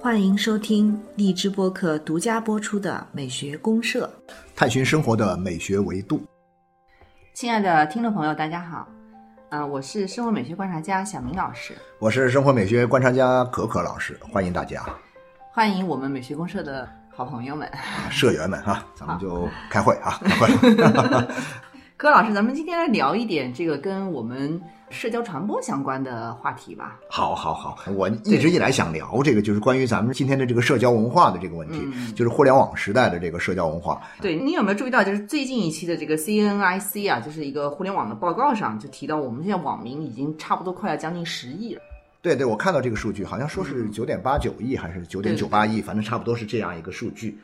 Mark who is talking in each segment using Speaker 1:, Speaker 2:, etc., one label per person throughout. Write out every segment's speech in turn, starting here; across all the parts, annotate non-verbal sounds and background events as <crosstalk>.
Speaker 1: 欢迎收听荔枝播客独家播出的《美学公社》，
Speaker 2: 探寻生活的美学维度。
Speaker 3: 亲爱的听众朋友，大家好，啊、我是生活美学观察家小明老师，
Speaker 2: 我是生活美学观察家可可老师，欢迎大家，
Speaker 3: 欢迎我们美学公社的好朋友们。
Speaker 2: 社员们哈，咱们就开会啊，<laughs> 开会。
Speaker 3: 柯老师，咱们今天来聊一点这个跟我们社交传播相关的话题吧。
Speaker 2: 好，好，好，我一直以来想聊这个，就是关于咱们今天的这个社交文化的这个问题，
Speaker 3: 嗯
Speaker 2: 就是互联网时代的这个社交文化。
Speaker 3: 对你有没有注意到，就是最近一期的这个 CNIC 啊，就是一个互联网的报告上就提到，我们现在网民已经差不多快要将近十亿了。
Speaker 2: 对对，我看到这个数据，好像说是九点八九亿还是九点九八亿，反正差不多是这样一个数据。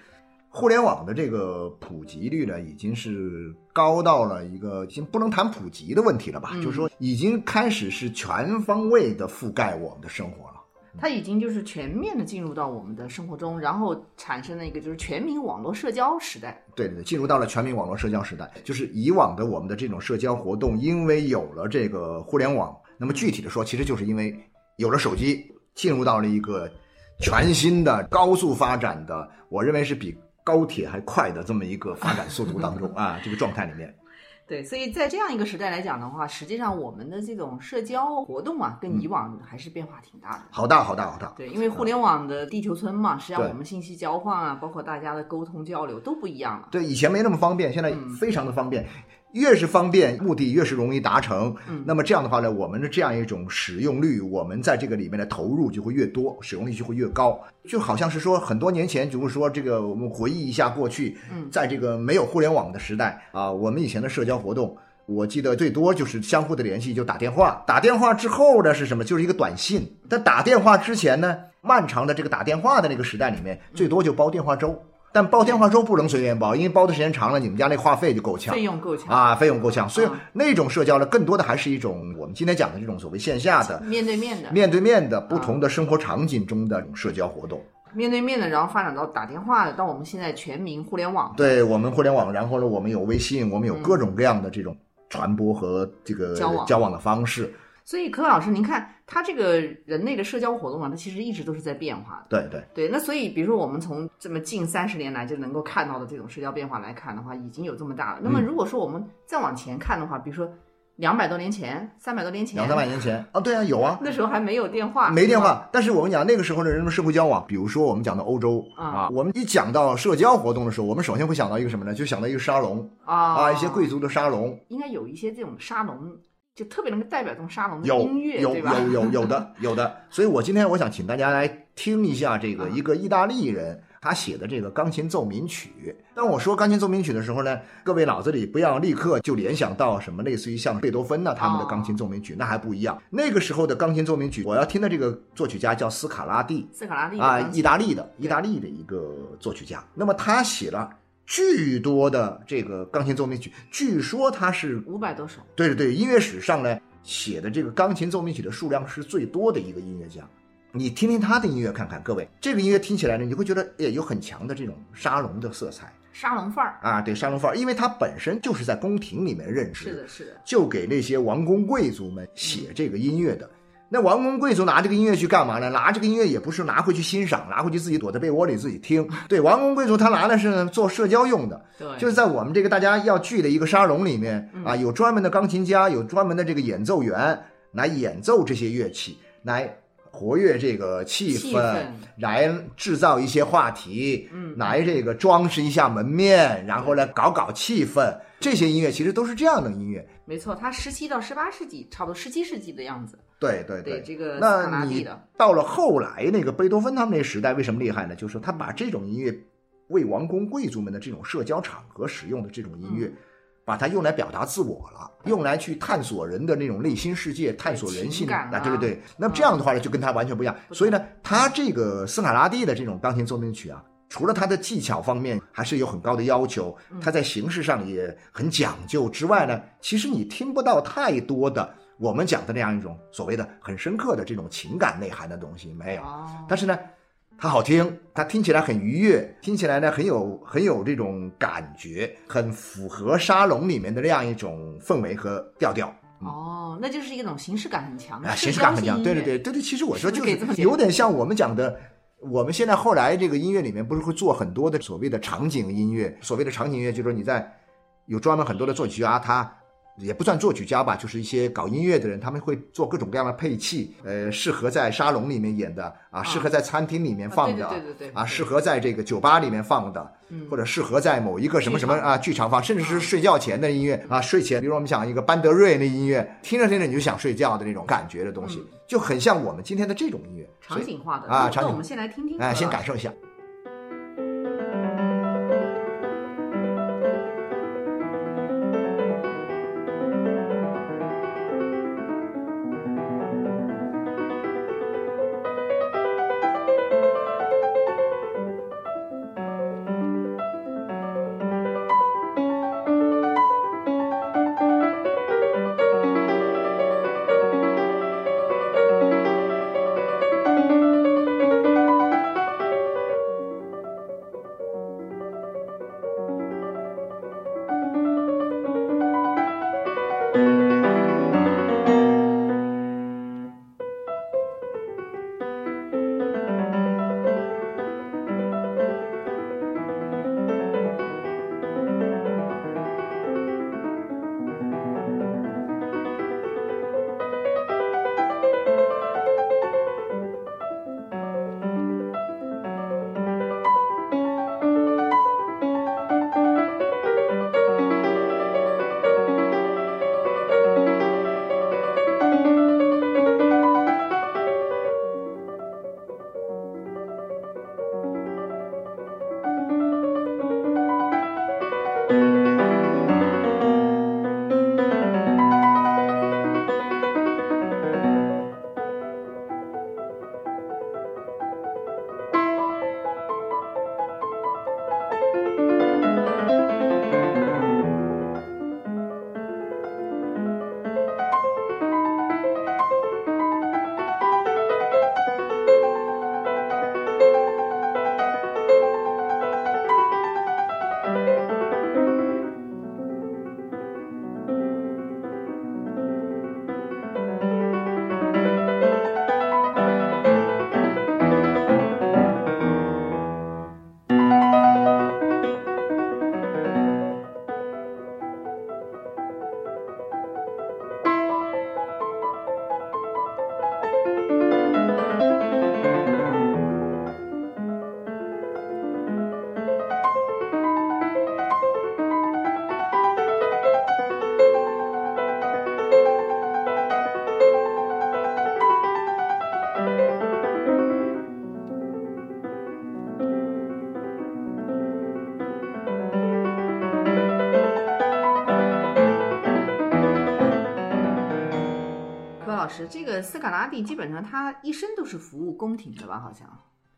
Speaker 2: 互联网的这个普及率呢，已经是高到了一个已经不能谈普及的问题了吧？
Speaker 3: 嗯
Speaker 2: 就是说，已经开始是全方位的覆盖我们的生活了。
Speaker 3: 它已经就是全面的进入到我们的生活中，然后产生了一个就是全民网络社交时代。
Speaker 2: 对对对，进入到了全民网络社交时代，就是以往的我们的这种社交活动，因为有了这个互联网，那么具体的说，其实就是因为有了手机，进入到了一个全新的高速发展的，我认为是比高铁还快的这么一个发展速度当中 <laughs> 啊，这个状态里面。<laughs>
Speaker 3: 对，所以在这样一个时代来讲的话，实际上我们的这种社交活动啊，跟以往还是变化挺大的。
Speaker 2: 好大好大好大，
Speaker 3: 对，因为互联网的地球村嘛，实际上我们信息交换啊，包括大家的沟通交流都不一样了。
Speaker 2: 对，以前没那么方便，现在
Speaker 3: 嗯
Speaker 2: 非常的方便。越是方便，目的越是容易达成。
Speaker 3: 嗯
Speaker 2: 那么这样的话呢，我们的这样一种使用率，我们在这个里面的投入就会越多，使用率就会越高。就好像是说，很多年前，就是说这个我们回忆一下过去，
Speaker 3: 嗯
Speaker 2: 在这个没有互联网的时代啊，我们以前的社交活动。我记得最多就是相互的联系，就打电话。打电话之后呢是什么？就是一个短信。但打电话之前呢，漫长的这个打电话的那个时代里面，最多就煲电话粥。但包电话粥不能随便包，因为包的时间长了，你们家那话费就够呛
Speaker 3: 费用够呛，
Speaker 2: 啊，费用够呛。所以
Speaker 3: 嗯
Speaker 2: 那种社交呢，更多的还是一种我们今天讲的这种所谓线下的、
Speaker 3: 面对面的，
Speaker 2: 面对面的不同的生活场景中的社交活动。
Speaker 3: 面对面的，然后发展到打电话的，到我们现在全民互联网。
Speaker 2: 对我们互联网，然后呢，我们有微信，我们有各种各样的这种传播和这个
Speaker 3: 交往
Speaker 2: 交往的方式。
Speaker 3: 所以，柯老师，您看，他这个人类的社交活动啊，它其实一直都是在变化的。
Speaker 2: 对对。
Speaker 3: 对，那所以，比如说我们从这么近三十年来就能够看到的这种社交变化来看的话，已经有这么大了。那么，
Speaker 2: 嗯
Speaker 3: 如果说我们再往前看的话，比如说两百多年前、三百多年前，
Speaker 2: 两三百年前啊，对啊，有啊，
Speaker 3: 那时候还没有电话，
Speaker 2: 没电。话。但是我跟你讲，那个时候的人们社会交往，比如说我们讲到欧洲
Speaker 3: 啊
Speaker 2: 啊，我们一讲到社交活动的时候，我们首先会想到一个什么呢？就想到一个沙龙
Speaker 3: 啊
Speaker 2: 啊，一些贵族的沙龙，
Speaker 3: 应该有一些这种沙龙，就特别能够代表这种沙龙的音乐，
Speaker 2: 有
Speaker 3: 对吧？
Speaker 2: 有有有的 <laughs> 有的。所以我今天我想请大家来听一下这个
Speaker 3: 啊
Speaker 2: 一个意大利人他写的这个钢琴奏鸣曲。当我说钢琴奏鸣曲的时候呢，各位脑子里不要立刻就联想到什么类似于像贝多芬呐、他们的钢琴奏鸣曲，那还不一样。那个时候的钢琴奏鸣曲，我要听的这个作曲家叫斯卡拉蒂。
Speaker 3: 斯卡拉蒂
Speaker 2: 啊，意大利的意大利的一个作曲家。那么他写了巨多的这个钢琴奏鸣曲，据说他是
Speaker 3: 五百多首，
Speaker 2: 对对对，音乐史上呢写的这个钢琴奏鸣曲的数量是最多的一个音乐家。你听听他的音乐看看，各位，这个音乐听起来呢，你会觉得诶有很强的这种沙龙的色彩
Speaker 3: 沙龙范儿。
Speaker 2: 啊，对沙龙范儿，因为他本身就是在宫廷里面任职，
Speaker 3: 是的，是的，
Speaker 2: 就给那些王公贵族们写这个音乐的。那王公贵族拿这个音乐去干嘛呢？拿这个音乐也不是拿回去欣赏，拿回去自己躲在被窝里自己听。对，王公贵族他拿的是做社交用的，
Speaker 3: 对，
Speaker 2: 就是在我们这个大家要聚的一个沙龙里面啊，有专门的钢琴家，有专门的这个演奏员来演奏这些乐器，来活跃这个气氛，
Speaker 3: 气氛
Speaker 2: 来制造一些话题，
Speaker 3: 嗯
Speaker 2: 来这个装饰一下门面，然后来搞搞气氛。这些音乐其实都是这样的音乐。
Speaker 3: 没错，它十七到十八世纪，差不多十七世纪的样子。
Speaker 2: 对对
Speaker 3: 对，这个
Speaker 2: 那你到了后来那个贝多芬他们那个时代，为什么厉害呢？就是他把这种音乐为王公贵族们的这种社交场合使用的这种音乐，
Speaker 3: 嗯
Speaker 2: 把它用来表达自我了，用来去探索人的那种内心世界，探索人性
Speaker 3: 啊
Speaker 2: 对对对。那么这样的话呢，就跟他完全不一样。所以呢，他这个斯卡拉蒂的这种钢琴奏鸣曲啊。除了他的技巧方面还是有很高的要求，
Speaker 3: 嗯
Speaker 2: 他在形式上也很讲究之外呢，其实你听不到太多的我们讲的那样一种所谓的很深刻的这种情感内涵的东西没有。
Speaker 3: 哦，
Speaker 2: 但是呢，它好听，它听起来很愉悦，听起来呢很有很有这种感觉，很符合沙龙里面的那样一种氛围和调调。
Speaker 3: 哦，那就是一种形式感很强的
Speaker 2: 啊，形式感很强。对对对对对，其实我说就
Speaker 3: 是
Speaker 2: 有点像我们讲的。我们现在后来这个音乐里面不是会做很多的所谓的场景音乐，所谓的场景音乐就是说你在有专门很多的作曲家，他也不算作曲家吧，就是一些搞音乐的人，他们会做各种各样的配器，呃，适合在沙龙里面演的啊，适合在餐厅里面放的
Speaker 3: 啊对对对
Speaker 2: 啊，适合在这个酒吧里面放的，
Speaker 3: 嗯
Speaker 2: 或者适合在某一个什么什么啊剧场放，甚至是睡觉前的音乐啊，睡前，比如我们讲一个班德瑞那音乐，听着听着你就想睡觉的那种感觉的东西，
Speaker 3: 嗯
Speaker 2: 就很像我们今天的这种音乐，
Speaker 3: 场景化的
Speaker 2: 啊场景
Speaker 3: 我们先来听听，
Speaker 2: 哎，先感受一下。
Speaker 3: 柯老师，这个斯卡拉蒂基本上他一生都是服务宫廷的吧？好像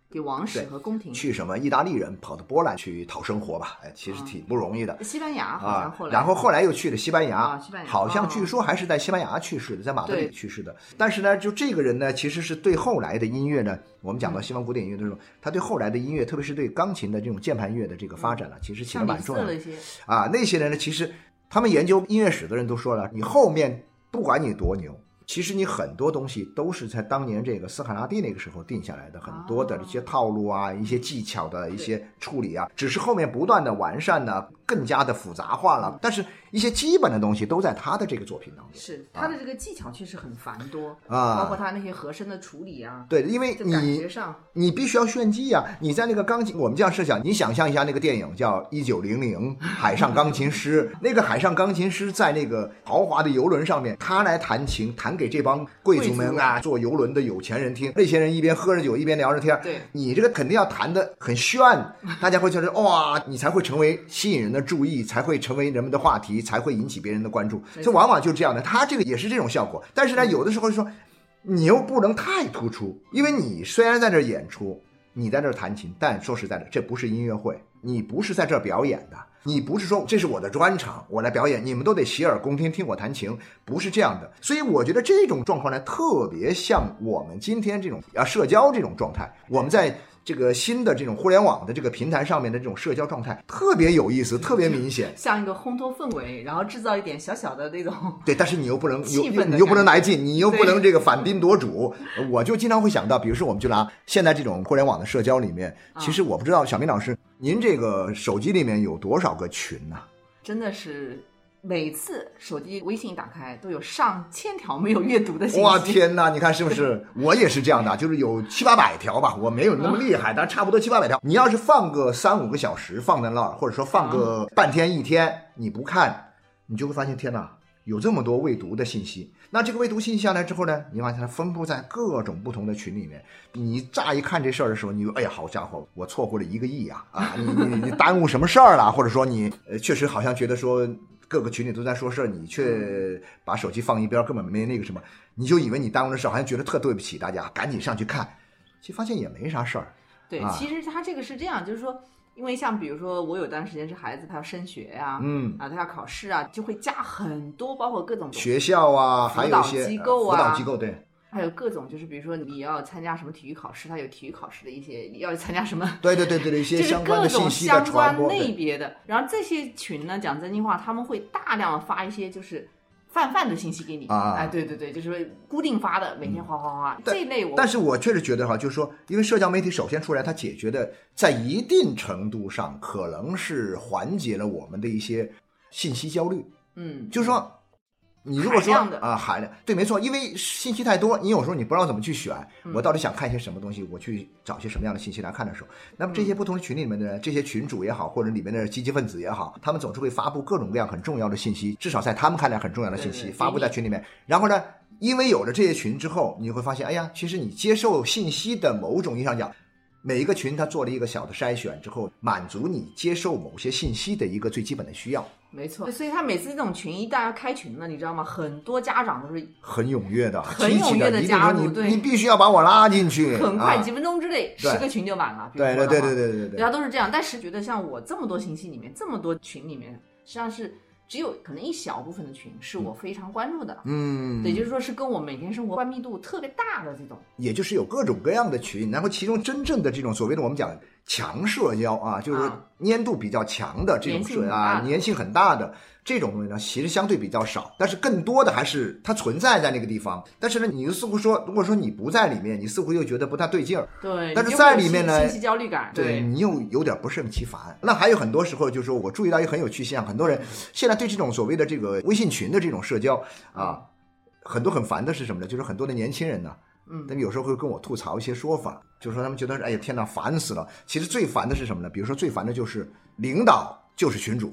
Speaker 3: 给王室和宫廷。
Speaker 2: 去什么意大利人跑到波兰去讨生活吧？哎，其实挺不容易的。
Speaker 3: 西班牙好像
Speaker 2: 啊
Speaker 3: 后，来，
Speaker 2: 然后后来又去了西班牙，
Speaker 3: 啊西班牙
Speaker 2: 好像
Speaker 3: 哦
Speaker 2: 据说还是在西班牙去世的，在马德里去世的。但是呢，就这个人呢，其实是对后来的音乐呢，我们讲到西方古典音乐的时候，他对后来的音乐，特别是对钢琴的这种键盘乐的这个发展呢，其实起了蛮重要的
Speaker 3: 李斯的一些，
Speaker 2: 啊。那些人呢，其实他们研究音乐史的人都说了，你后面不管你多牛。其实你很多东西都是在当年这个斯卡拉蒂那个时候定下来的，很多的一些套路啊，一些技巧的一些处理啊，只是后面不断的完善呢，更加的复杂化了。但是一些基本的东西都在他的这个作品当中。
Speaker 3: 是他的这个技巧确实很繁多
Speaker 2: 啊
Speaker 3: 包括他那些和声的处理啊，
Speaker 2: 对，因为
Speaker 3: 你感
Speaker 2: 你
Speaker 3: 觉上
Speaker 2: 你必须要炫技啊、你在那个钢琴，我们这样设想，你想象一下那个电影叫《一九零零海上钢琴师》，<laughs> 那个海上钢琴师在那个豪华的游轮上面，他来弹琴，弹给这帮贵族们啊，坐游轮的有钱人听。那些人一边喝着酒，一边聊着天。
Speaker 3: 对
Speaker 2: 你这个肯定要弹的很炫，<laughs> 大家会觉得哇，你才会成为吸引人的注意，才会成为人们的话题，才会引起别人的关注。
Speaker 3: 没错
Speaker 2: 这往往就是这样的，他这个也是这种效果。但是呢，有的时候说。你又不能太突出，因为你虽然在这儿演出，你在这儿弹琴，但说实在的，这不是音乐会，你不是在这儿表演的，你不是说这是我的专场，我来表演，你们都得洗耳恭听，听我弹琴，不是这样的。所以我觉得这种状况呢，特别像我们今天这种啊社交这种状态，我们在。这个新的这种互联网的这个平台上面的这种社交状态特别有意思，特别明显。
Speaker 3: 像一个烘托氛围，然后制造一点小小的那种
Speaker 2: 对，但是你又不能，
Speaker 3: 气氛的
Speaker 2: 又你又不能来劲，你又不能这个反兵夺主。我就经常会想到，比如说我们就拿现在这种互联网的社交里面，
Speaker 3: 啊
Speaker 2: 其实我不知道小明老师，您这个手机里面有多少个群呢、
Speaker 3: 真的是每次手机微信打开都有上千条没有阅读的信息。
Speaker 2: 哇天哪！你看是不是？我也是这样的，就是有七八百条吧，我没有那么厉害，但差不多七八百条。你要是放个三五个小时放在那儿，或者说放个半天一天，你不看，你就会发现天哪，有这么多未读的信息。那这个未读信息下来之后呢，你发现它分布在各种不同的群里面。你乍一看这事儿的时候，你就哎呀，好家伙，我错过了一个亿啊！啊，你你你耽误什么事儿了？或者说你呃，确实好像觉得说各个群里都在说事儿，你却把手机放一边，根本没那个什么，你就以为你耽误了事儿，好像觉得特对不起大家，赶紧上去看，其实发现也没啥事儿。
Speaker 3: 对，
Speaker 2: 啊
Speaker 3: 其实他这个是这样，就是说，因为像比如说，我有段时间是孩子他要升学呀、
Speaker 2: 嗯，
Speaker 3: 啊，他要考试啊，就会加很多，包括各种
Speaker 2: 学校啊，
Speaker 3: 辅导
Speaker 2: 还有一些
Speaker 3: 机构啊
Speaker 2: 呃辅导机构对。
Speaker 3: 还有各种，就是比如说你要参加什么体育考试，它有体育考试的一些，你要参加什么，<laughs>
Speaker 2: 对对对对的，一些
Speaker 3: 就是
Speaker 2: 相关的信息的
Speaker 3: 相关
Speaker 2: 传播，对
Speaker 3: 类别的。然后这些群呢，讲真心话，他们会大量发一些就是泛泛的信息给你，
Speaker 2: 啊
Speaker 3: 哎，对对对，就是固定发的，每天哗哗哗，
Speaker 2: 但
Speaker 3: 这一类我
Speaker 2: 但是我确实觉得哈，就是说，因为社交媒体首先出来，它解决的在一定程度上可能是缓解了我们的一些信息焦虑。
Speaker 3: 嗯，
Speaker 2: 就是说，你如果说啊海量，对，没错，因为信息太多，你有时候你不知道怎么去选，
Speaker 3: 嗯。
Speaker 2: 我到底想看一些什么东西，我去找些什么样的信息来看的时候，那么这些
Speaker 3: 嗯。
Speaker 2: 不同的群里面的人，这些群主也好，或者里面的积极分子也好，他们总是会发布各种各样很重要的信息，至少在他们看来很重要的信息发布在群里面，然后呢。因为有了这些群之后，你会发现，哎呀，其实你接受信息的某种意义上讲，每一个群它做了一个小的筛选之后，满足你接受某些信息的一个最基本的需要，
Speaker 3: 没错。所以他每次这种群一旦要开群了，你知道吗？很多家长都是
Speaker 2: 很踊跃的，
Speaker 3: 很踊跃地
Speaker 2: 一定说你
Speaker 3: 加入对
Speaker 2: 你必须要把我拉进去，
Speaker 3: 很快
Speaker 2: 啊
Speaker 3: 几分钟之内十个群就满了。比如
Speaker 2: 对对对
Speaker 3: 说
Speaker 2: 对对对对
Speaker 3: 大家都是这样，但是觉得像我这么多信息里面，这么多群里面，实际上是只有可能一小部分的群是我非常关注的。
Speaker 2: 嗯，
Speaker 3: 也就是说，是跟我每天生活关密度特别大的这种，
Speaker 2: 也就是有各种各样的群，然后其中真正的这种所谓的我们讲强社交啊，就是
Speaker 3: 啊
Speaker 2: 粘度比较强的这种社啊，粘性很大的这种东西呢，其实相对比较少，但是更多的还是它存在在那个地方。但是呢，你又似乎说，如果说你不在里面，你似乎又觉得不太对劲儿。
Speaker 3: 对，
Speaker 2: 但是在里面呢
Speaker 3: 信信息焦虑感，
Speaker 2: 对你又有点不胜其烦。那还有很多时候，就是说我注意到一个很有趣现象，很多人现在对这种所谓的这个微信群的这种社交啊，很多很烦的是什么呢？就是很多的年轻人呢，
Speaker 3: 嗯
Speaker 2: 他们有时候会跟我吐槽一些说法，就是说他们觉得哎呀天哪，烦死了。其实最烦的是什么呢？比如说最烦的就是领导就是群主，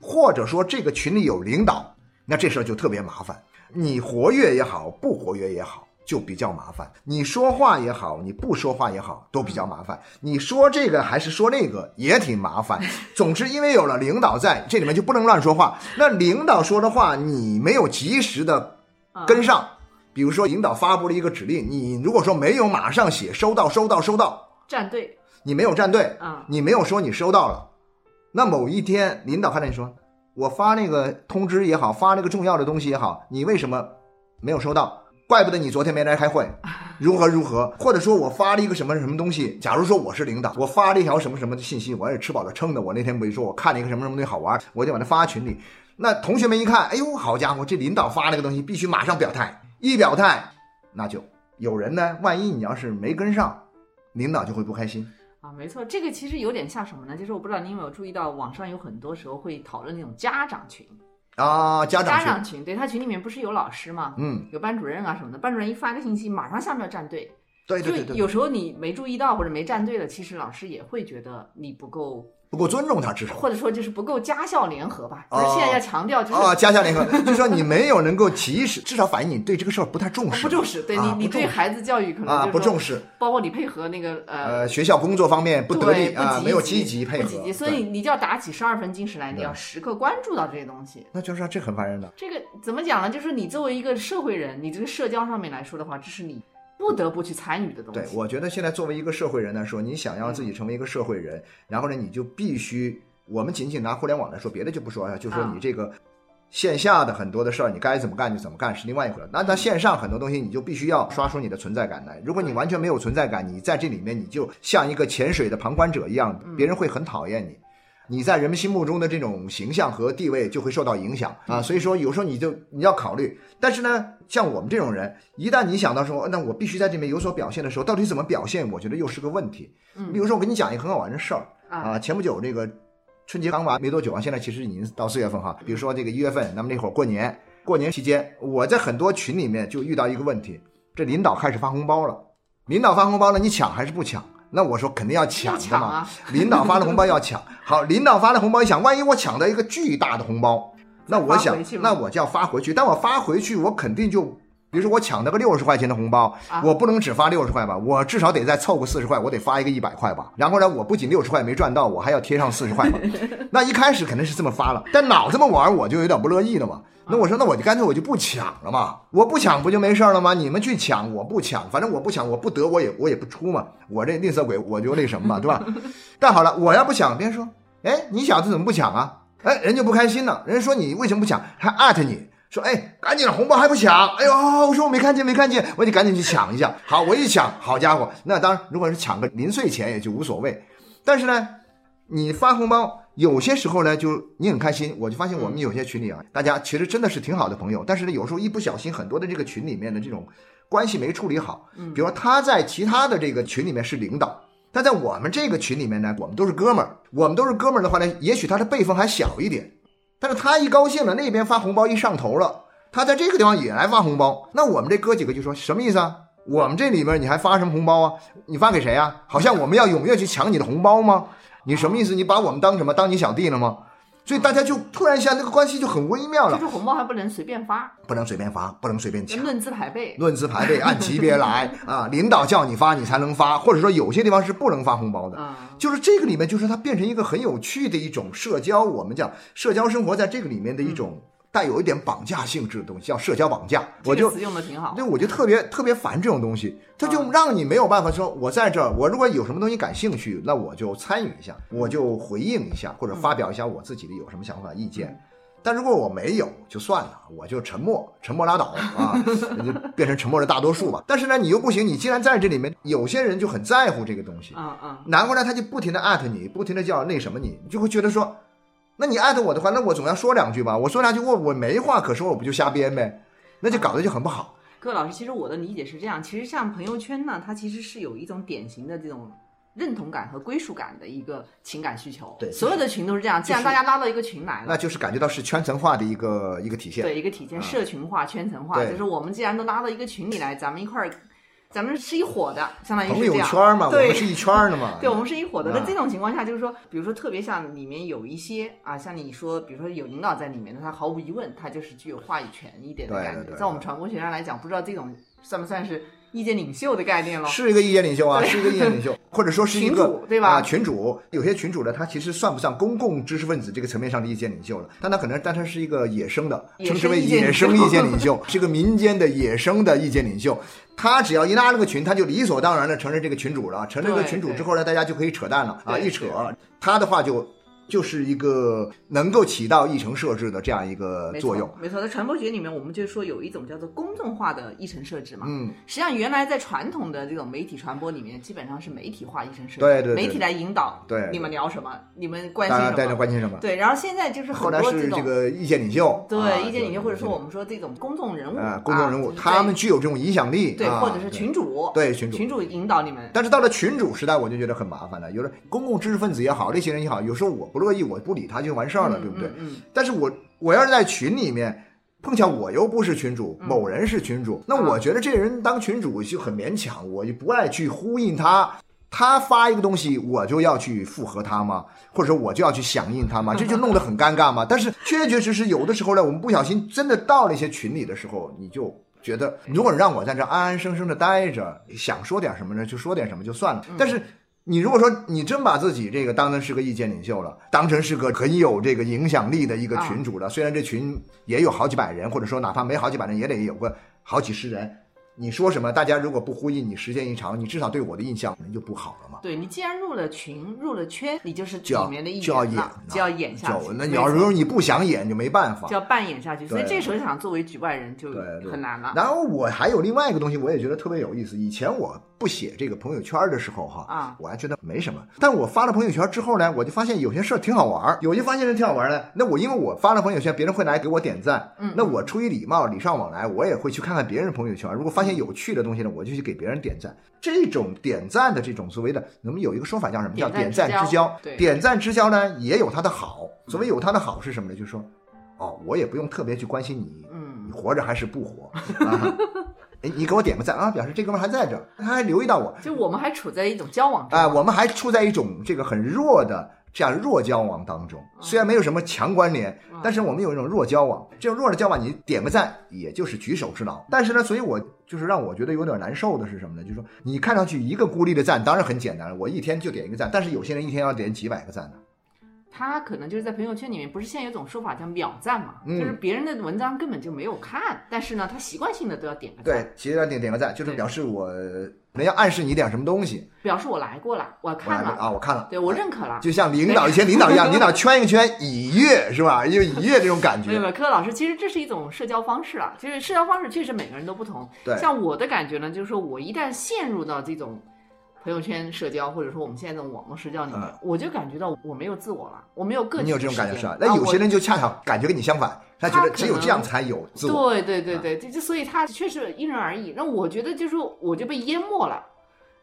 Speaker 2: 或者说这个群里有领导，那这事儿就特别麻烦。你活跃也好，不活跃也好，就比较麻烦。你说话也好，你不说话也好，都比较麻烦。你说这个还是说那个，也挺麻烦。<laughs> 总之，因为有了领导在，这里面就不能乱说话。那领导说的话，你没有及时的
Speaker 3: 啊
Speaker 2: 跟上。比如说，领导发布了一个指令，你如果说没有马上写收到、收到、收到，
Speaker 3: 站队，
Speaker 2: 你没有站队，
Speaker 3: 啊
Speaker 2: 你没有说你收到了，那某一天领导看到你说，我发那个通知也好，发那个重要的东西也好，你为什么没有收到？怪不得你昨天没来开会，<laughs> 如何如何？或者说我发了一个什么什么东西？假如说我是领导，我发了一条什么什么的信息，我也吃饱了撑的。我那天不是说我看了一个什么什么东西好玩，我就把它发群里。那同学们一看，哎呦，好家伙，这领导发那个东西必须马上表态，一表态，那就有人呢，万一你要是没跟上，领导就会不开心。
Speaker 3: 啊，没错，这个其实有点像什么呢？就是我不知道你有没有注意到，网上有很多时候会讨论那种家长群，
Speaker 2: 啊，家长群，
Speaker 3: 家长群，对他群里面不是有老师吗？
Speaker 2: 嗯，
Speaker 3: 有班主任啊什么的，班主任一发个信息，马上下面要站队。
Speaker 2: 对对对对，
Speaker 3: 就有时候你没注意到或者没站队了，其实老师也会觉得你不够，
Speaker 2: 不够尊重他，至少
Speaker 3: 或者说就是不够家校联合吧。就
Speaker 2: 哦
Speaker 3: 是现在要强调，就是
Speaker 2: 啊，家校联合，就是说你没有能够及时，<laughs> 至少反映你对这个事儿不太重视，
Speaker 3: 不重视。对你，你对孩子教育可能
Speaker 2: 啊
Speaker 3: 就是
Speaker 2: 不重视，
Speaker 3: 包括你配合那个呃。
Speaker 2: 呃，学校工作方面不得，力啊，没有积极配合
Speaker 3: 所以你就要打起十二分精神来，你要时刻关注到这些东西。
Speaker 2: 那就是说这很烦人的。
Speaker 3: 这个怎么讲呢？就是你作为一个社会人，你这个社交上面来说的话，这是你不得不去参与的东西对，
Speaker 2: 我觉得现在作为一个社会人来说，你想要自己成为一个社会人，然后呢，你就必须，我们仅仅拿互联网来说，别的就不说啊，就说
Speaker 3: 啊
Speaker 2: 你这个线下的很多的事儿，你该怎么干就怎么干是另外一回事。那它线上很多东西，你就必须要刷出你的存在感来。如果你完全没有存在感，你在这里面你就像一个潜水的旁观者一样，别人会很讨厌你。你在人们心目中的这种形象和地位就会受到影响啊，所以说有时候你就你要考虑。但是呢，像我们这种人，一旦你想到说，那我必须在这边有所表现的时候，到底怎么表现？我觉得又是个问题。
Speaker 3: 嗯
Speaker 2: 比如说，我跟你讲一个很好玩的事儿
Speaker 3: 啊
Speaker 2: 啊，前不久这个春节刚完没多久啊，现在其实已经到四月份哈。比如说这个一月份，那么那会儿过年，过年期间，我在很多群里面就遇到一个问题，这领导开始发红包了，领导发红包了，你抢还是不抢？那我说肯定要抢的嘛，
Speaker 3: 啊
Speaker 2: 领导发的红包要抢。<laughs> 好，领导发的红包一抢，万一我抢到一个巨大的红包，那我想那我就要发回去。但我发回去，我肯定就，比如说我抢到个六十块钱的红包，
Speaker 3: 啊
Speaker 2: 我不能只发六十块吧，我至少得再凑个四十块，我得发一个一百块吧。然后呢，我不仅六十块没赚到，我还要贴上四十块吧。<laughs> 那一开始肯定是这么发了，但老这么玩，我就有点不乐意了嘛。那我说，那我就干脆我就不抢了嘛，我不抢不就没事儿了吗？你们去抢，我不抢，反正我不抢，我不得我也我也不出嘛，我这吝啬鬼我就那什么嘛，对吧？<laughs> 但好了，我要不抢，别人说，哎，你小子怎么不抢啊？哎，人就不开心了，人家说你为什么不抢，还艾特你。说哎，赶紧的，红包还不抢？哎呦，我说我没看见，没看见，我得赶紧去抢一下。好，我一抢，好家伙，那当然，如果是抢个零碎钱也就无所谓。但是呢，你发红包有些时候呢，就你很开心。我就发现我们有些群里啊，大家其实真的是挺好的朋友，但是呢，有时候一不小心，很多的这个群里面的这种关系没处理好。嗯比如说他在其他的这个群里面是领导，但在我们这个群里面呢，我们都是哥们儿。我们都是哥们儿的话呢，也许他的辈分还小一点，但是他一高兴了，那边发红包一上头了，他在这个地方也来发红包，那我们这哥几个就说什么意思啊？我们这里面你还发什么红包啊？你发给谁啊？好像我们要踊跃去抢你的红包吗？你什么意思？你把我们当什么？当你小弟了吗？所以大家就突然一下那个关系就很微妙了
Speaker 3: 就，是红包还不能随便发，
Speaker 2: 不能随便发，不能随便抢。
Speaker 3: 论资排辈。
Speaker 2: 论资排辈，按级别来 <laughs> 啊！领导叫你发，你才能发，或者说有些地方是不能发红包的。
Speaker 3: 嗯，
Speaker 2: 就是这个里面，就是它变成一个很有趣的一种社交，我们讲社交生活，在这个里面的一种带有一点绑架性质的东西，叫社交绑架。我就
Speaker 3: 这个用的挺好。
Speaker 2: 对，我就特别特别烦这种东西，它就让你没有办法说，我在这儿，我如果有什么东西感兴趣，那我就参与一下，我就回应一下，或者发表一下我自己的有什么想法意见。但如果我没有，就算了，我就沉默，沉默拉倒啊，就变成沉默的大多数吧。但是呢，你又不行，你既然在这里面，有些人就很在乎这个东西，
Speaker 3: 嗯嗯，
Speaker 2: 难怪呢，他就不停的艾特你，不停的叫那什么你，你就会觉得说，那你艾特我的话，那我总要说两句吧，我说两句我我没话可说，我不就瞎编呗，那就搞得就很不好。
Speaker 3: 各位老师，其实我的理解是这样，其实像朋友圈呢，它其实是有一种典型的这种认同感和归属感的一个情感需求。
Speaker 2: 对
Speaker 3: 所有的群都是这样。既然大家拉到一个群来了，
Speaker 2: 那就是感觉到是圈层化的一个一个体现。
Speaker 3: 对一个体现社群化、圈层化，就是我们既然都拉到一个群里来，咱们一块儿，咱们是一伙的，相当于
Speaker 2: 朋友
Speaker 3: 是这样。
Speaker 2: 圈嘛，我
Speaker 3: 对
Speaker 2: 们是一圈的嘛。<laughs>
Speaker 3: 对，我们是一伙的。
Speaker 2: 啊
Speaker 3: 那这种情况下，就是说，比如说，特别像里面有一些啊，像你说，比如说有领导在里面的，他毫无疑问，他就是具有话语权一点的感觉。在我们传播学上来讲，不知道这种算不算是意见领袖的概念了？
Speaker 2: 是一个意见领袖啊，是一个意见领袖，或者说是一 <laughs>
Speaker 3: 群
Speaker 2: 个
Speaker 3: 主对吧
Speaker 2: 啊，群主有些群主呢，他其实算不上公共知识分子这个层面上的意见领袖了，但他可能但他是一个野生的，称之为野生意见领袖，是个民间的野生的意见领袖。他只要一拉了个群，他就理所当然的承认这个群主了。承认这个群主之后呢，大家就可以扯淡了啊，一扯，他的话就就是一个能够起到议程设置的这样一个作用。，
Speaker 3: 没错。在传播学里面，我们就说有一种叫做公众化的议程设置嘛。
Speaker 2: 嗯，
Speaker 3: 实际上，原来在传统的这种媒体传播里面，基本上是媒体化议程设置，
Speaker 2: 对对对
Speaker 3: 媒体来引导，
Speaker 2: 对
Speaker 3: 你们聊什么，你们关心
Speaker 2: 大家关心什么？
Speaker 3: 对。然后现在就是很多这种
Speaker 2: 这个意见领袖，
Speaker 3: 对
Speaker 2: 啊
Speaker 3: 意见领袖，或者说我们说这种公众人物
Speaker 2: 啊，公众人物，
Speaker 3: 就是
Speaker 2: 他们具有这种影响力，
Speaker 3: 对，
Speaker 2: 啊
Speaker 3: 或者是群主，
Speaker 2: 对群主
Speaker 3: 群主引导你们，
Speaker 2: 但是到了群主时代，我就觉得很麻烦了。有的公共知识分子也好，这些人也好，有时候我不乐意，我不理他就完事儿了，
Speaker 3: 嗯
Speaker 2: 对不对？
Speaker 3: 嗯嗯
Speaker 2: 但是我我要是在群里面，碰巧我又不是群主，
Speaker 3: 嗯
Speaker 2: 某人是群主，那
Speaker 3: 啊
Speaker 2: 我觉得这人当群主就很勉强，我就不爱去呼应他。他发一个东西，我就要去附和他吗？或者说我就要去响应他吗？这就弄得很尴尬嘛。但是确确实实有的时候呢，我们不小心真的到了一些群里的时候，你就觉得，如果你让我在这安安生生的待着，想说点什么呢，就说点什么就算了。但是你如果说你真把自己这个当成是个意见领袖了，当成是个很有这个影响力的一个群主了，虽然这群也有好几百人，或者说哪怕没好几百人，也得有个好几十人。你说什么，大家如果不呼应你，时间一长，你至少对我的印象可能就不好了嘛。
Speaker 3: 对你既然入了群、入了圈，你就是里面的一
Speaker 2: 就要演
Speaker 3: 员了，就要演下去。
Speaker 2: 就那你要如果你不想演，就没办法
Speaker 3: 就。要扮演下去，所以这时候想作为局外人就很难了。
Speaker 2: 然后我还有另外一个东西，我也觉得特别有意思。以前我不写这个朋友圈的时候，哈，
Speaker 3: 啊
Speaker 2: 我还觉得没什么。但我发了朋友圈之后呢，我就发现有些事儿挺好玩儿，有些发现是挺好玩的。那我因为我发了朋友圈，别人会来给我点赞，
Speaker 3: 嗯
Speaker 2: 那我出于礼貌，礼尚往来，我也会去看看别人朋友圈。如果发现有趣的东西呢，我就去给别人点赞。这种点赞的这种所谓的，我们有一个说法叫什么？叫点
Speaker 3: 点赞之交
Speaker 2: 点赞之交呢，也有它的好。所谓有它的好是什么呢？就是说，哦，我也不用特别去关心你，
Speaker 3: 嗯
Speaker 2: 你活着还是不活 <laughs> 啊？哎，你给我点个赞啊，表示这哥们儿还在这儿，他还留意到我。
Speaker 3: 就我们还处在一种交往中
Speaker 2: 啊、我们还处在一种这个很弱的这样弱交往当中，
Speaker 3: 嗯
Speaker 2: 虽然没有什么强关联，但是我们有一种弱交往。这种弱的交往，你点个赞，也就是举手之劳。但是呢，所以我就是让我觉得有点难受的是什么呢？就是说，你看上去一个孤立的赞，当然很简单了，我一天就点一个赞，但是有些人一天要点几百个赞呢。
Speaker 3: 他可能就是在朋友圈里面，不是现在有种说法叫秒赞嘛，
Speaker 2: 嗯
Speaker 3: 就是别人的文章根本就没有看，但是呢，他习惯性的都要点个赞，
Speaker 2: 对，其实要点点个赞，就是
Speaker 3: 对
Speaker 2: 表示我能要暗示你点什么东西，
Speaker 3: 表示我来过了，我
Speaker 2: 我
Speaker 3: 看了，
Speaker 2: 啊，我看了，
Speaker 3: 对我认可了。
Speaker 2: 就像领导以前领导一样，<laughs> 领导圈一个圈以阅是吧？就以阅这种感觉。
Speaker 3: 没有没有，柯老师，其实这是一种社交方式啊。就是社交方式确实每个人都不同。
Speaker 2: 对
Speaker 3: 像我的感觉呢，就是说我一旦陷入到这种朋友圈社交，或者说我们现在这种网络社交里面，
Speaker 2: 嗯
Speaker 3: 我就感觉到我没有自我了，我没有个体。
Speaker 2: 你有这种感觉是吧？
Speaker 3: 那
Speaker 2: 那有些人就恰巧感觉跟你相反，他觉得只有这样才有自我。
Speaker 3: 对对对对，这这所以他确实因人而异。那我觉得就是说我就被淹没了。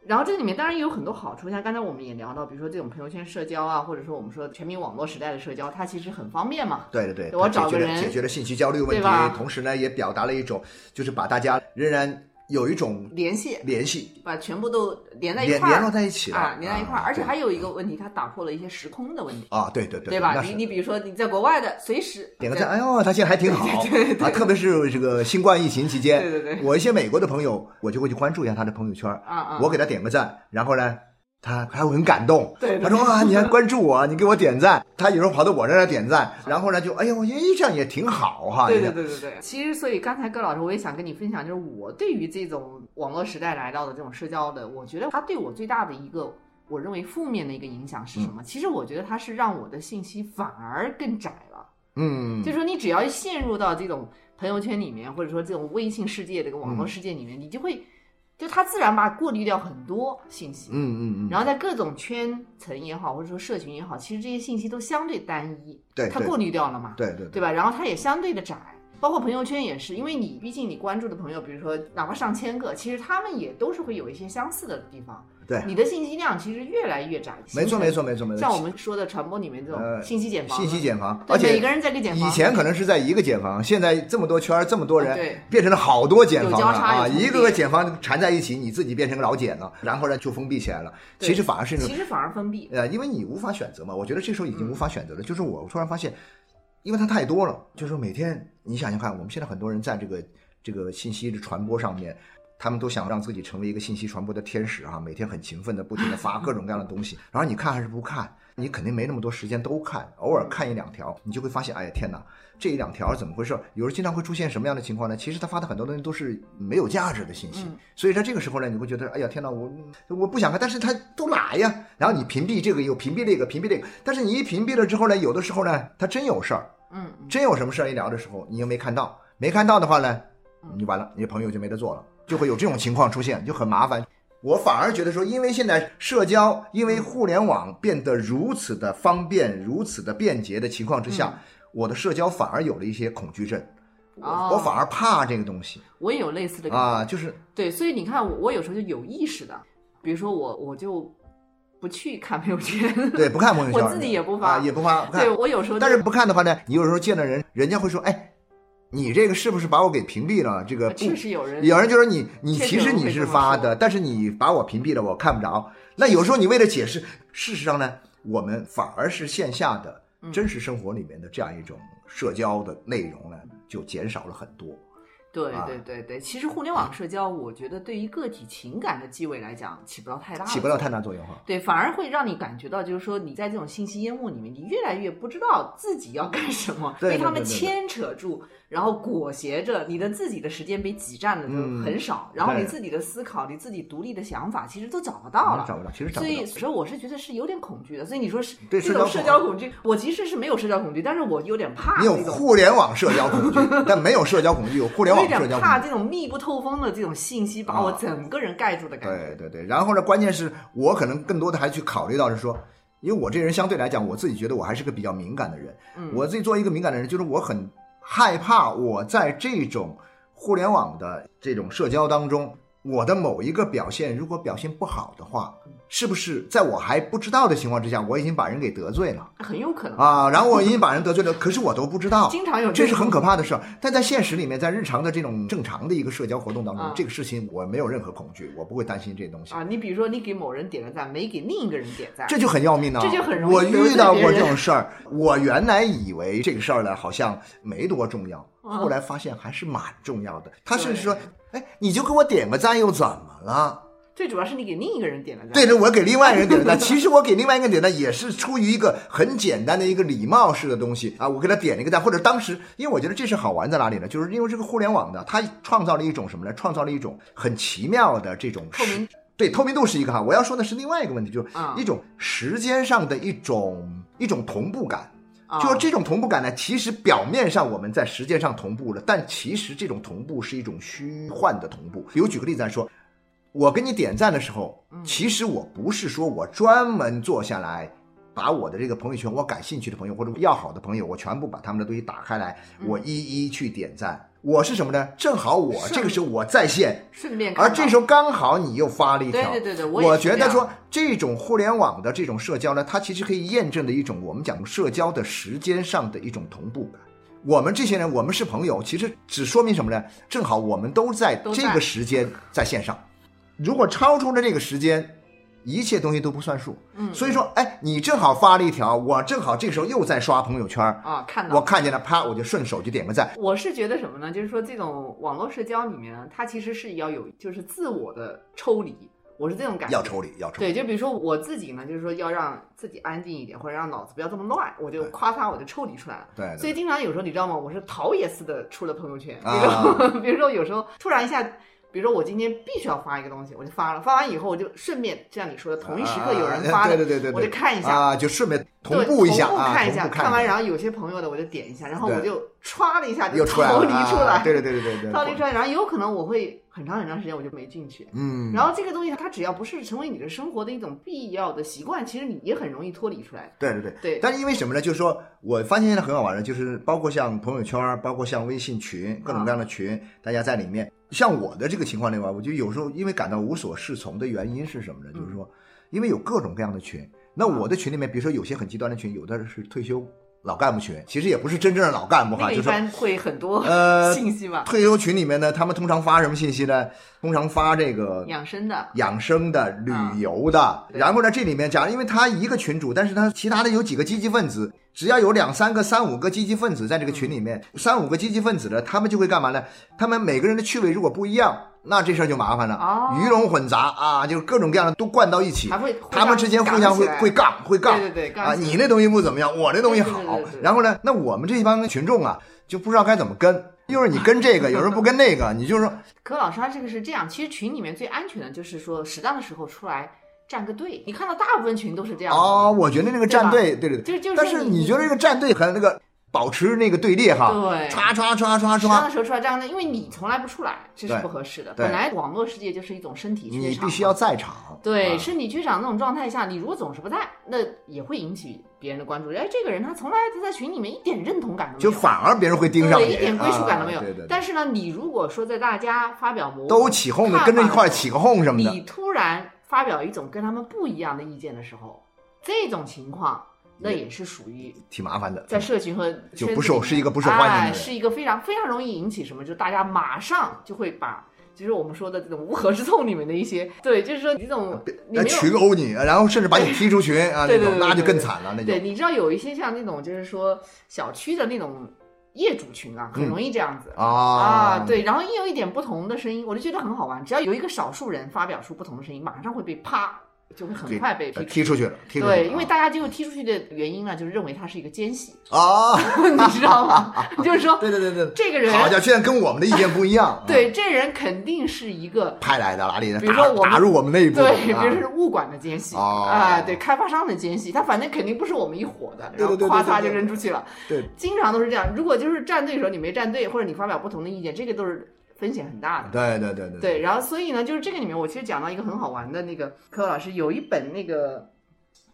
Speaker 3: 然后这里面当然也有很多好处，像刚才我们也聊到，比如说这种朋友圈社交啊，或者说我们说全民网络时代的社交，它其实很方便嘛。
Speaker 2: 对对对，
Speaker 3: 我
Speaker 2: 他解决了
Speaker 3: 找个人
Speaker 2: 解决了信息焦虑问题
Speaker 3: 对吧，
Speaker 2: 同时呢也表达了一种，就是把大家仍然有一种
Speaker 3: 联系，
Speaker 2: 联系，
Speaker 3: 把全部都连在一
Speaker 2: 联
Speaker 3: 块儿，
Speaker 2: 联络在一起了。
Speaker 3: 啊，连在一块儿。而且还有一个问题，它打破了一些时空的问题，
Speaker 2: 啊，对对对，
Speaker 3: 对吧？你你比如说你在国外的，随时
Speaker 2: 点个赞，哎呦，他现在还挺好。<laughs> 啊，特别是这个新冠疫情期间，
Speaker 3: 对对对。
Speaker 2: 我一些美国的朋友，我就会去关注一下他的朋友圈，
Speaker 3: 啊啊，
Speaker 2: 我给他点个赞，然后呢，他还会很感动，
Speaker 3: 对对
Speaker 2: 他说啊，你还关注我，你给我点赞，他有时候跑到我这儿来点赞，然后呢就哎呦，哎这样也挺好哈，
Speaker 3: 对对对对对，其实所以刚才葛老师我也想跟你分享，就是我对于这种网络时代来到的这种社交的，我觉得它对我最大的一个我认为负面的一个影响是什么？其实我觉得它是让我的信息反而更窄了。
Speaker 2: 嗯，
Speaker 3: 就是说你只要陷入到这种朋友圈里面，或者说这种微信世界这个网络世界里面，你就会就它自然把过滤掉很多信息。
Speaker 2: 嗯嗯嗯，
Speaker 3: 然后在各种圈层也好，或者说社群也好，其实这些信息都相对单一，
Speaker 2: 对对
Speaker 3: 它过滤掉了嘛。
Speaker 2: 对对
Speaker 3: 对吧？然后它也相对的窄，包括朋友圈也是，因为你毕竟你关注的朋友，比如说哪怕上千个，其实他们也都是会有一些相似的地方。
Speaker 2: 对
Speaker 3: 你的信息量其实越来越窄。
Speaker 2: 没错没错没错没错，
Speaker 3: 像我们说的传播里面这种
Speaker 2: 呃
Speaker 3: 信息茧房，
Speaker 2: 信息茧房，而且
Speaker 3: 每个人在一个茧房
Speaker 2: 以前可能是在一个茧房，现在这么多圈儿这么多人，
Speaker 3: 对
Speaker 2: 变成了好多茧房了啊！一个个茧房缠在一起，你自己变成个老茧了，然后呢就封闭起来了。其实反而是那种
Speaker 3: 其实反而封闭。
Speaker 2: 呃，因为你无法选择嘛，我觉得这时候已
Speaker 3: 嗯
Speaker 2: 经无法选择了。就是我突然发现，因为它太多了，就是每天你想想看，我们现在很多人在这个这个信息的传播上面，他们都想让自己成为一个信息传播的天使啊，每天很勤奋的不停的发各种各样的东西，<laughs> 然后你看还是不看，你肯定没那么多时间都看，偶尔看一两条，你就会发现，哎呀天哪，这一两条怎么回事？有时候经常会出现什么样的情况呢？其实他发的很多东西都是没有价值的信息，
Speaker 3: 嗯。
Speaker 2: 所以在这个时候呢，你会觉得，哎呀天哪，我我不想看，但是他都来呀，然后你屏蔽这个又屏蔽那个，屏蔽那个，但是你一屏蔽了之后呢，有的时候呢，他真有事儿，
Speaker 3: 嗯，嗯。
Speaker 2: 真有什么事儿一聊的时候，你又没看到，没看到的话呢，你完了，你的朋友就没得做了，就会有这种情况出现，就很麻烦。我反而觉得说，因为现在社交，因为互联网变得如此的方便、如此的便捷的情况之下，我的社交反而有了一些恐惧症，我
Speaker 3: 哦
Speaker 2: 我反而怕这个东西
Speaker 3: 我也有类似的。
Speaker 2: 啊，就是
Speaker 3: 对，所以你看我，我有时候就有意识的，比如说我我就不去看朋友圈，
Speaker 2: 对不看朋友圈，<laughs>
Speaker 3: 我自己也不发
Speaker 2: 啊，也不发，不看
Speaker 3: 对。我有时候就
Speaker 2: 但是不看的话呢，你有时候见了人，人家会说，哎，你这个是不是把我给屏蔽了？这个不
Speaker 3: 确实有人
Speaker 2: 有人就说你你其实你是发的，但是你把我屏蔽了，我看不着。那有时候你为了解释，事实上呢，我们反而是线下的
Speaker 3: 嗯
Speaker 2: 真实生活里面的这样一种社交的内容呢，就减少了很多。
Speaker 3: 对
Speaker 2: 啊
Speaker 3: 对对对，其实互联网社交，我觉得对于个体情感的继位来讲，起不到太大
Speaker 2: 起不了太大作用哈。
Speaker 3: 对，反而会让你感觉到，就是说你在这种信息淹没里面，你越来越不知道自己要干什么，被他们牵扯住，然后裹挟着，你的自己的时间被挤占的就
Speaker 2: 嗯
Speaker 3: 很少，然后你自己的思考、你自己独立的想法，其实都找不到了。
Speaker 2: 找不到，其实找不到
Speaker 3: 所以，。所以我是觉得是有点恐惧的。所以你说是
Speaker 2: 对
Speaker 3: 这种社
Speaker 2: 社交恐
Speaker 3: 惧，我其实是没有社交恐惧，但是我有点怕
Speaker 2: 你有互联网社交恐惧，但没有社交恐惧，有互联网社交恐惧。
Speaker 3: 点怕这种密不透风的这种信息把我
Speaker 2: 啊
Speaker 3: 整个人盖住的感觉。
Speaker 2: 对对对，然后呢，关键是我可能更多的还去考虑到是说，因为我这人相对来讲，我自己觉得我还是个比较敏感的人。
Speaker 3: 嗯
Speaker 2: 我自己作为一个敏感的人，就是我很害怕我在这种互联网的这种社交当中，我的某一个表现如果表现不好的话，是不是在我还不知道的情况之下，我已经把人给得罪了
Speaker 3: 很有可能。
Speaker 2: 啊？然后我已经把人得罪了，<laughs> 可是我都不知道。
Speaker 3: 经常有
Speaker 2: 这是很可怕的事儿，但在现实里面，在日常的这种正常的一个社交活动当中，
Speaker 3: 啊
Speaker 2: 这个事情我没有任何恐惧，我不会担心这些东西。
Speaker 3: 啊，你比如说你给某人点个赞，没给另一个人点赞，
Speaker 2: 这就很要命啊！
Speaker 3: 这就很容易
Speaker 2: 我遇到过这种事儿，我原来以为这个事儿呢好像没多重要，
Speaker 3: 啊
Speaker 2: 后来发现还是蛮重要的。他甚至说：“哎，你就给我点个赞又怎么了
Speaker 3: 最主要是你给另一个人点了？”赞。
Speaker 2: 对着我给另外一个人点了赞，其实我给另外一个人点赞也是出于一个很简单的一个礼貌式的东西啊，我给他点了一个赞，或者当时因为我觉得这是好玩在哪里呢？就是因为这个互联网的，它创造了一种什么呢？创造了一种很奇妙的这种
Speaker 3: 透明
Speaker 2: 对，透明度是一个哈，我要说的是另外一个问题，就是
Speaker 3: 啊
Speaker 2: 一种时间上的一种一种同步感。
Speaker 3: 啊
Speaker 2: 就是这种同步感呢，其实表面上我们在时间上同步了，但其实这种同步是一种虚幻的同步。比如举个例子来说，我给你点赞的时候，
Speaker 3: 嗯
Speaker 2: 其实我不是说我专门坐下来。把我的这个朋友圈，我感兴趣的朋友或者要好的朋友，我全部把他们的东西打开来，
Speaker 3: 嗯
Speaker 2: 我一一去点赞。我是什么呢？正好我这个时候我在线，
Speaker 3: 顺便，
Speaker 2: 而这时候刚好你又发了一条，
Speaker 3: 对对对对，我
Speaker 2: 觉得说这种互联网的这种社交呢，它其实可以验证的一种我们讲社交的时间上的一种同步感。我们这些人，我们是朋友，其实只说明什么呢？正好我们都在这个时间在线上，如果超出了这个时间，一切东西都不算数。
Speaker 3: 嗯
Speaker 2: 所以说，哎，你正好发了一条，我正好这个时候又在刷朋友圈，
Speaker 3: 啊看到
Speaker 2: 我看见了，啪，我就顺手就点个赞。
Speaker 3: 我是觉得什么呢？就是说，这种网络社交里面呢，它其实是要有就是自我的抽离，我是这种感觉。
Speaker 2: 要抽离，要抽离。
Speaker 3: 对，就比如说我自己呢，就是说要让自己安静一点，或者让脑子不要这么乱，我就
Speaker 2: 对
Speaker 3: 夸他，我就抽离出来了。
Speaker 2: 对对
Speaker 3: 所以经常有时候你知道吗？我是逃也似的出了朋友圈，比
Speaker 2: 啊
Speaker 3: 如说、<laughs> 比如说有时候突然一下。比如说我今天必须要发一个东西，我就发了，发完以后我就顺便就像你说的，同一时刻有人发的，
Speaker 2: 啊对对对对对
Speaker 3: 我就看一下，
Speaker 2: 啊，就顺便同
Speaker 3: 对
Speaker 2: 步一下啊，
Speaker 3: 同步看一下，
Speaker 2: 看
Speaker 3: 完然后有些朋友的我就点一下，然后我就歘的一下就逃离出来，
Speaker 2: 啊对对对对对对，
Speaker 3: 逃离出来，然后有可能我会很长很长时间我就没进去。
Speaker 2: 嗯，
Speaker 3: 然后这个东西它只要不是成为你的生活的一种必要的习惯，其实你也很容易脱离出来。
Speaker 2: 对对对。
Speaker 3: 对，
Speaker 2: 但是因为什么呢？就是说我发现现在很好玩的，就是包括像朋友圈，包括像微信群，各种各样的群，大家在里面。像我的这个情况的话，我就有时候因为感到无所适从的原因是什么呢？就是说，因为有各种各样的群。那我的群里面，比如说有些很极端的群，有的是退休老干部群，其实也不是真正的老干部哈，
Speaker 3: 一
Speaker 2: 就是
Speaker 3: 会很多
Speaker 2: 呃 <laughs>
Speaker 3: 信息嘛，
Speaker 2: 退休群里面呢，他们通常发什么信息呢？通常发这个
Speaker 3: 养生的，
Speaker 2: 养生的、旅游的，
Speaker 3: 对。
Speaker 2: 然后呢，这里面假如因为他一个群主，但是他其他的有几个积极分子，只要有两三个、三五个积极分子在这个群里面，三五个积极分子呢，他们就会干嘛呢？他们每个人的趣味如果不一样，那这事儿就麻烦了，
Speaker 3: 哦
Speaker 2: 鱼龙混杂啊，就是各种各样的都灌到一起
Speaker 3: 还，会
Speaker 2: 他们之间互相会
Speaker 3: 会
Speaker 2: 会杠会杠，
Speaker 3: 对对对，
Speaker 2: 啊，你那东西不怎么样，我那东西好
Speaker 3: 对对对对。对
Speaker 2: 然后呢，那我们这帮群众啊，就不知道该怎么跟。一会儿你跟这个，有时候不跟那个，你就说 <laughs>
Speaker 3: 可老师他这个是这样，其实群里面最安全的就是说适当的时候出来站个队。你看到大部分群都是这样
Speaker 2: 哦，我觉得那个站队，对对对，
Speaker 3: 就就是
Speaker 2: 但是你觉得这个站队和那个保持那个队列哈，
Speaker 3: 对
Speaker 2: 唰唰唰唰唰
Speaker 3: 适当的，时候出来这样的，因为你从来不出来，这是
Speaker 2: 对
Speaker 3: 不合适的。
Speaker 2: 对
Speaker 3: 本来网络世界就是一种身体缺场嘛，
Speaker 2: 你必须要在场。
Speaker 3: 对，
Speaker 2: 啊
Speaker 3: 身体缺场那种状态下，你如果总是不在，那也会引起别人的关注。哎，这个人他从来他在群里面一点认同感都没有，
Speaker 2: 就反而别人会盯上你，
Speaker 3: 对一点归属感都没有。
Speaker 2: 啊对对对，
Speaker 3: 但是呢，你如果说在大家发表模糊
Speaker 2: 都起哄的，跟着一块儿起个哄什么的，
Speaker 3: 你突然发表一种跟他们不一样的意见的时候，这种情况那也是属于
Speaker 2: 挺麻烦的。
Speaker 3: 在社群和
Speaker 2: 就不受是一个不受欢迎的
Speaker 3: 哎是一个非常非常容易引起什么，就大家马上就会把。就是我们说的这种乌合之众里面的一些，对，就是说你这种你
Speaker 2: 来群殴你，然后甚至把你踢出群啊，<laughs> 那种那就更惨了，那就
Speaker 3: 对，你知道有一些像那种就是说小区的那种业主群啊，很容易这样子。
Speaker 2: 啊
Speaker 3: 啊，，对，然后一有一点不同的声音，我就觉得很好玩。只要有一个少数人发表出不同的声音，马上会被啪，就会很快被
Speaker 2: 呃
Speaker 3: 踢
Speaker 2: 踢出去了，踢出去了。
Speaker 3: 对，因为大家就踢出去的原因呢，<laughs> 就是认为他是一个奸细，
Speaker 2: 啊，<laughs>
Speaker 3: 你知道吗？<laughs> 就是说
Speaker 2: 对对对对，
Speaker 3: 这个人，
Speaker 2: 好家伙，现在跟我们的意见不一样。啊，
Speaker 3: 对，这人肯定是一个
Speaker 2: 派来的哪里的？
Speaker 3: 比如说我们
Speaker 2: 打打入我们内部。
Speaker 3: 对，比
Speaker 2: 啊
Speaker 3: 如说是物管的奸细
Speaker 2: 哦
Speaker 3: 啊，对，开发商的奸细，他反正肯定不是我们一伙的，然后夸嚓就扔出去了。
Speaker 2: 对，
Speaker 3: 经常都是这样。如果就是站队的时候你没站队，或者你发表不同的意见，这个都是风险很大的。
Speaker 2: 对对对对
Speaker 3: 对，然后所以呢，就是这个里面，我其实讲到一个很好玩的那个，柯老师有一本那个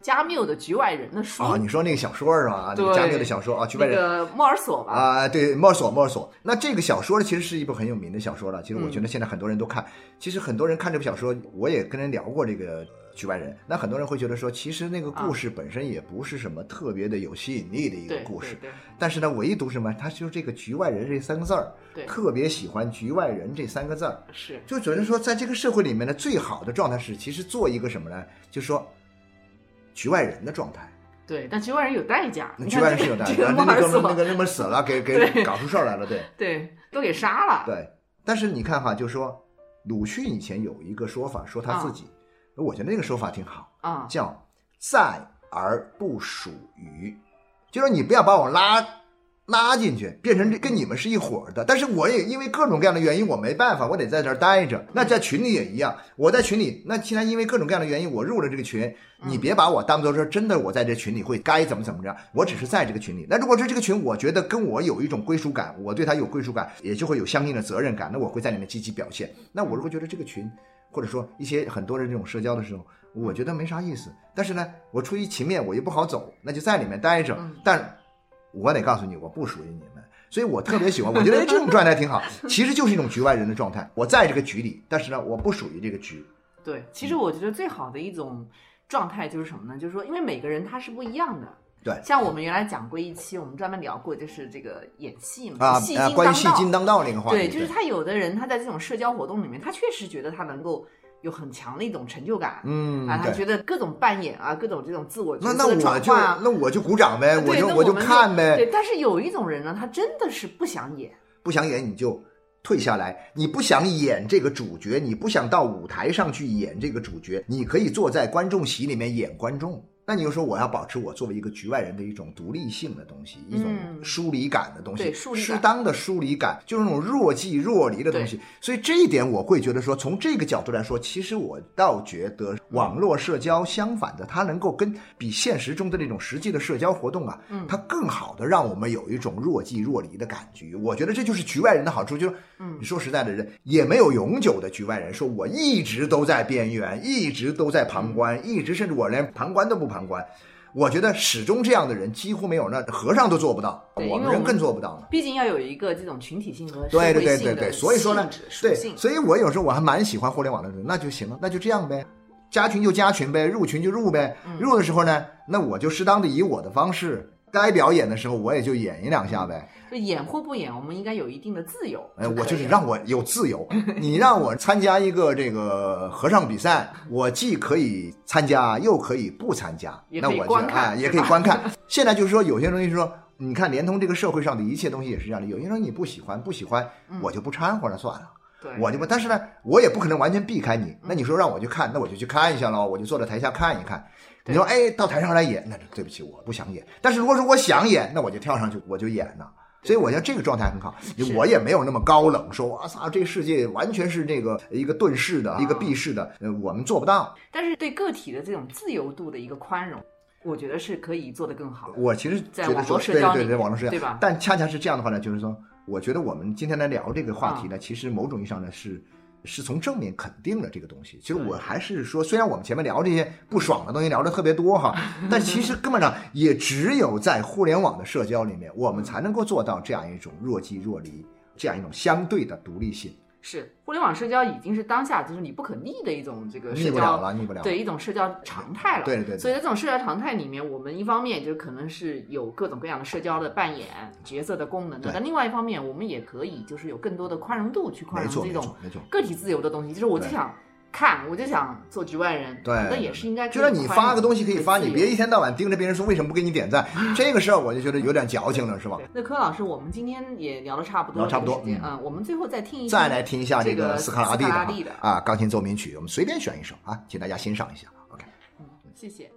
Speaker 3: 加缪的《局外人》的书，
Speaker 2: 啊，你说那个小说是吧？啊，那个
Speaker 3: 对
Speaker 2: 加缪的小说啊，《局外人》
Speaker 3: 那个莫尔索吧，
Speaker 2: 啊，对，莫尔索，莫尔索。那这个小说呢，其实是一部很有名的小说了。其实我觉得现在很多人都看。其实很多人看这部小说，我也跟人聊过这个《局外人》。那很多人会觉得说，其实那个故事本身也不是什么特别的有吸引力的一个故事。但是呢，唯独什么，他就是这个“局外人”这三个字儿，
Speaker 3: 对
Speaker 2: 特别喜欢“局外人”这三个字儿。
Speaker 3: 是
Speaker 2: 就觉得说，在这个社会里面呢，最好的状态是，其实做一个什么呢？就是说，局外人的状态。
Speaker 3: 对，但局外人有代价，你
Speaker 2: 局外人是有代价，那那个那个那么死了，<laughs> 给给搞出事儿来了，对
Speaker 3: 对，都给杀了，
Speaker 2: 对。但是你看哈，就说鲁迅以前有一个说法，说他自己，我觉得那个说法挺好，
Speaker 3: 啊，
Speaker 2: 叫在而不属于，就说你不要把我拉拉进去，变成这跟你们是一伙儿的。但是我也因为各种各样的原因，我没办法，我得在这儿待着。那在群里也一样，我在群里，那既然因为各种各样的原因我入了这个群，你别把我当做说真的我在这群里会该怎么怎么着，我只是在这个群里。那如果说这个群，我觉得跟我有一种归属感，我对他有归属感，也就会有相应的责任感，那我会在里面积极表现。那我如果觉得这个群，或者说一些很多的这种社交的时候，我觉得没啥意思。但是呢，我出于情面，我又不好走，那就在里面待着。
Speaker 3: 嗯
Speaker 2: 但我得告诉你，我不属于你们，所以我特别喜欢。我觉得哎 <laughs> 这种状态挺好，其实就是一种局外人的状态。我在这个局里，但是呢，我不属于这个局。
Speaker 3: 对，其实我觉得最好的一种状态就是什么呢？就是说，因为每个人他是不一样的。
Speaker 2: 对
Speaker 3: 像我们原来讲过一期，我们专门聊过，就是这个演戏嘛，戏精
Speaker 2: 关于戏
Speaker 3: 当道。
Speaker 2: 精当道那个话题，
Speaker 3: 对，就是他有的人他在这种社交活动里面，他确实觉得他能够有很强的一种成就感。
Speaker 2: 嗯，
Speaker 3: 啊，他。觉得各种扮演啊，各种这种自我角
Speaker 2: 那
Speaker 3: 色的
Speaker 2: 那我就
Speaker 3: 转换啊，
Speaker 2: 那我就鼓掌呗，我就
Speaker 3: 我就
Speaker 2: 看呗。
Speaker 3: 对，但是有一种人呢，他真的是不想演，
Speaker 2: 不想演你就退下来，你不想演这个主角，你不想到舞台上去演这个主角，你可以坐在观众席里面演观众。那你就说我要保持我作为一个局外人的一种独立性的东西，一种
Speaker 3: 嗯。
Speaker 2: 疏离感的东西，适当的疏离感，就是那种若即若离的东西。所以这一点我会觉得说，从这个角度来说，其实我倒觉得网络社交相反的，它能够跟比现实中的那种实际的社交活动啊，
Speaker 3: 嗯。
Speaker 2: 它更好的让我们有一种若即若离的感觉。我觉得这就是局外人的好处，就是，说实在的人也没有永久的局外人，说我一直都在边缘，一直都在旁观，一直甚至我连旁观都不旁观。我觉得始终这样的人几乎没有，那和尚都做不到，我们人更做不到呢。
Speaker 3: 毕竟要有一个这种群体性和社
Speaker 2: 对对对对对，所以说呢，对，所以我有时候我还蛮喜欢互联网的人，那就行了，那就这样呗，加群就加群呗，入群就入呗。
Speaker 3: 嗯
Speaker 2: 入的时候呢，那我就适当的以我的方式，该表演的时候我也就演一两下呗。
Speaker 3: 就演或不演，我们应该有一定的自由。
Speaker 2: 哎，我就是让我有自由。<laughs> 你让我参加一个这个合唱比赛，我既可以参加，又可以不参加，那我就哎，也可以观看。现在就是说，有些东西是说，你看，连通这个社会上的一切东西也是这样的。有些东西你不喜欢，不喜欢，我就不掺和了，算了。
Speaker 3: 对，
Speaker 2: 我就不，但是呢，我也不可能完全避开你。那你说让我去看，那我就去看一下喽，我就坐在台下看一看。你说，哎，到台上来演，那对不起，我不想演。但是如果说我想演，那我就跳上去，我就演呐。所以我觉得这个状态很好，我也没有那么高冷，说哇操，这个世界完全是这个一个遁世的，一个避世的，呃，我们做不到。
Speaker 3: 但是对个体的这种自由度的一个宽容，我觉得是可以做得更好。
Speaker 2: 我其实
Speaker 3: 在
Speaker 2: 觉得说，
Speaker 3: 网络社
Speaker 2: 对对对，网络社交，
Speaker 3: 对吧
Speaker 2: 但恰恰是这样的话呢，就是说，我觉得我们今天来聊这个话
Speaker 3: 嗯
Speaker 2: 题呢，其实某种意义上呢是。是从正面肯定了这个东西。其实我还是说，虽然我们前面聊这些不爽的东西聊的特别多哈，<laughs> 但其实根本上也只有在互联网的社交里面，我们才能够做到这样一种若即若离，这样一种相对的独立性。
Speaker 3: 是互联网社交已经是当下就是你不可逆的一种这个社交，
Speaker 2: 不了了，逆不了。
Speaker 3: 对一种社交常态了。
Speaker 2: 对对对
Speaker 3: 所以在这种社交常态里面，我们一方面就可能是有各种各样的社交的扮演角色的功能的，但另外一方面，我们也可以就是有更多的宽容度去宽容这种。个体自由的东西。就是我就
Speaker 2: 对
Speaker 3: 想看，我就想做局外人，
Speaker 2: 对
Speaker 3: 那也是应该
Speaker 2: 就是你发个东西可以发，你别一天到晚盯着别人说为什么不给你点赞，<laughs> 这个事儿我就觉得有点矫情了，是吧？
Speaker 3: 那柯老师，我们今天也聊的差不多了，
Speaker 2: 聊差不多嗯
Speaker 3: 嗯，我们最后再听一
Speaker 2: 再来听一下
Speaker 3: 这
Speaker 2: 个斯卡拉蒂的啊钢琴奏鸣曲，我们随便选一首啊，请大家欣赏一下。OK 嗯。
Speaker 3: 谢谢。